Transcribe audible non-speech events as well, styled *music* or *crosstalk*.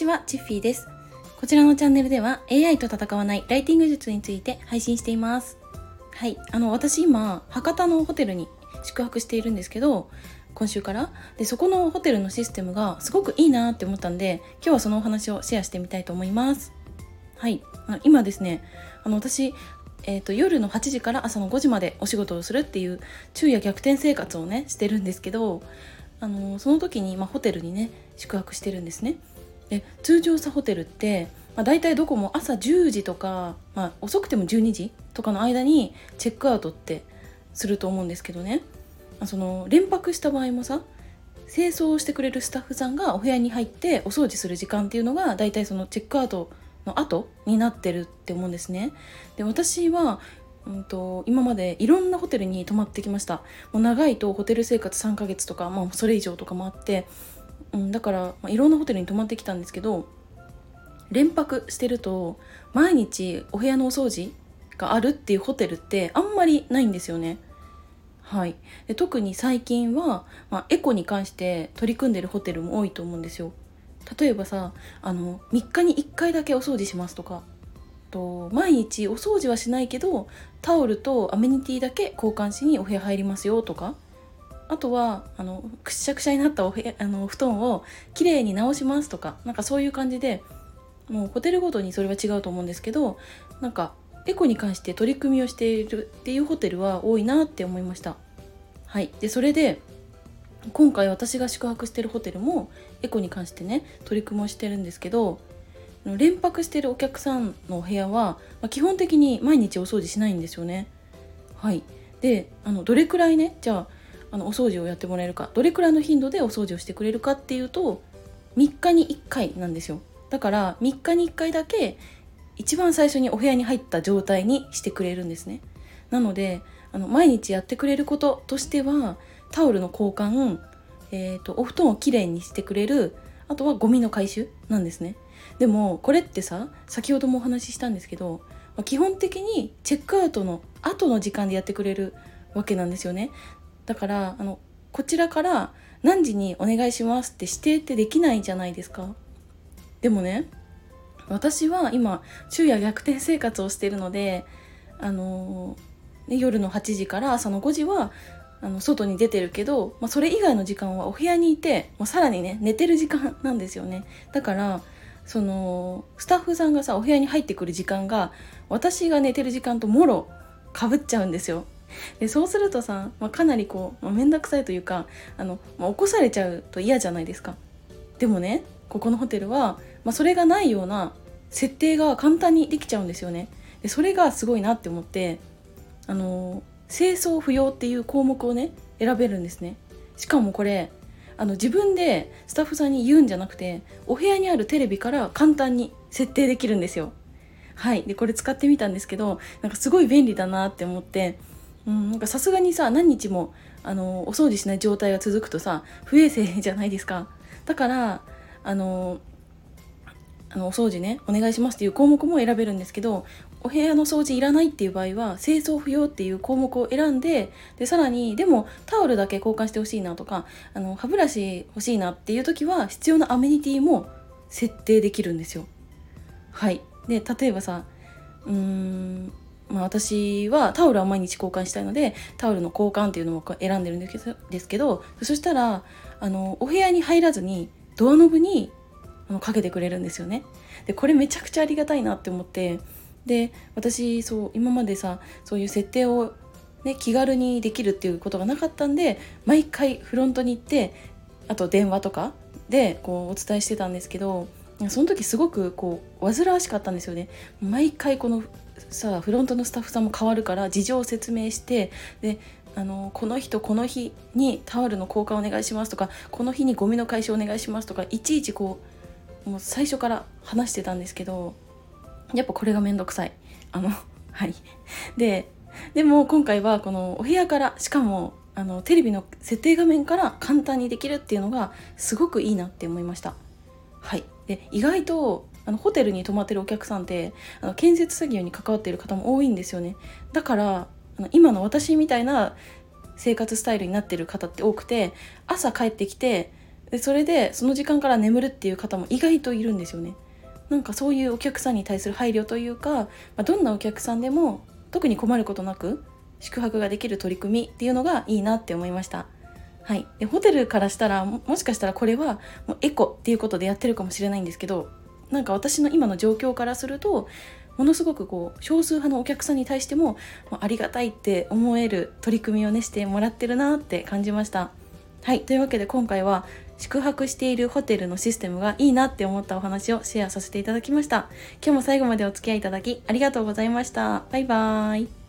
ちは、チッフィーです。こちらのチャンネルでは AI と戦わないライティング術について配信しています。はい、あの私今博多のホテルに宿泊しているんですけど、今週からでそこのホテルのシステムがすごくいいなって思ったんで、今日はそのお話をシェアしてみたいと思います。はい、あの今ですね、あの私えーと、夜の8時から朝の5時までお仕事をするっていう昼夜逆転生活をねしてるんですけどあのその時に、まあ、ホテルにね宿泊してるんですね。で通常さホテルって、まあ、大体どこも朝10時とか、まあ、遅くても12時とかの間にチェックアウトってすると思うんですけどねその連泊した場合もさ清掃してくれるスタッフさんがお部屋に入ってお掃除する時間っていうのが大体そのチェックアウトの後になってるって思うんですね。で私はうんと、今までいろんなホテルに泊まってきましたもう長いとホテル生活3ヶ月とか、まあ、それ以上とかもあって、うん、だから、まあ、いろんなホテルに泊まってきたんですけど連泊してると毎日お部屋のお掃除があるっていうホテルってあんまりないんですよね。はい、で特に最近は、まあ、エコに関して取り組んでるホテルも多いと思うんですよ。例えばさあの3日に1回だけお掃除しますとかと毎日お掃除はしないけどタオルとアメニティだけ交換しにお部屋入りますよとかあとはあのくしゃくしゃになったお部屋あの布団をきれいに直しますとかなんかそういう感じでもうホテルごとにそれは違うと思うんですけどなんかエコに関して取り組みをしているっていうホテルは多いなって思いました。はい、でそれで今回私が宿泊してるホテルもエコに関してね取り組みをしてるんですけど連泊してるお客さんのお部屋は、まあ、基本的に毎日お掃除しないんですよね。はいであのどれくらいねじゃああのお掃除をやってもらえるかどれくらいの頻度でお掃除をしてくれるかっていうと3日に1回なんですよ。だから3日に1回だけ一番最初にお部屋に入った状態にしてくれるんですね。なのであの毎日やってくれることとしてはタオルの交換、えーと、お布団をきれいにしてくれるあとはゴミの回収なんですね。でもこれってさ先ほどもお話ししたんですけど基本的にチェックアウトの後の時間でやってくれるわけなんですよね。だからあのこちらから何時にお願いしますって指定ってできないじゃないですか。でもね私は今昼夜逆転生活をしてるのであの夜の8時から朝の5時はあの外に出てるけど、まあ、それ以外の時間はお部屋にいて、まあ、さらにね寝てる時間なんですよね。だからそのスタッフさんがさお部屋に入ってくる時間が私が寝てる時間ともろかぶっちゃうんですよ。でそうするとさ、まあ、かなりこう、まあ、面倒くさいというかあの、まあ、起こされちゃうと嫌じゃないですか。でもねここのホテルは、まあ、それがないような設定が簡単にできちゃうんですよね。でそれがすごいなって思ってあの清掃不要っていう項目をね選べるんですね。しかもこれあの自分でスタッフさんに言うんじゃなくてお部屋にあるテレビから簡単に設定できるんですよ。はい。でこれ使ってみたんですけどなんかすごい便利だなって思ってさすがにさ何日もあのお掃除しない状態が続くとさ不衛生じゃないですかだからあのあのお掃除ねお願いしますっていう項目も選べるんですけどお部屋の掃除いらないっていう場合は清掃不要っていう項目を選んででさらにでもタオルだけ交換してほしいなとかあの歯ブラシ欲しいなっていう時は必要なアメニティも設定できるんですよ。はいで例えばさうーんまあ、私はタオルは毎日交換したいのでタオルの交換っていうのを選んでるんですけどそしたらあのお部屋に入らずにドアノブにあのかけてくれるんですよね。でこれめちゃくちゃありがたいなって思ってで私そう今までさそういう設定を、ね、気軽にできるっていうことがなかったんで毎回フロントに行ってあと電話とかでこうお伝えしてたんですけどその時すごくこう煩わしかったんですよね。毎回このさフロントのスタッフさんも変わるから事情を説明してであのこの日とこの日にタオルの交換お願いしますとかこの日にゴミの回収お願いしますとかいちいちこうもう最初から話してたんですけどやっぱこれがめんどくさい。あの *laughs* はい。ででも今回はこのお部屋からしかもあのテレビの設定画面から簡単にできるっていうのがすごくいいなって思いました。はい。で意外とあのホテルに泊まってるお客さんってあの建設作業に関わっている方も多いんですよね。だからあの今の私みたいな生活スタイルになってる方って多くて朝帰ってきてでそれでその時間から眠るっていう方も意外といるんですよね。なんかそういうお客さんに対する配慮というか、まあ、どんなお客さんでも特に困ることなく宿泊ができる取り組みっていうのがいいなって思いました。はい、でホテルからしたらもしかしたらこれはもうエコっていうことでやってるかもしれないんですけどなんか私の今の状況からするとものすごくこう少数派のお客さんに対してもありがたいって思える取り組みをねしてもらってるなって感じました。はい。というわけで今回は宿泊しているホテルのシステムがいいなって思ったお話をシェアさせていただきました。今日も最後までお付き合いいただきありがとうございました。バイバーイ。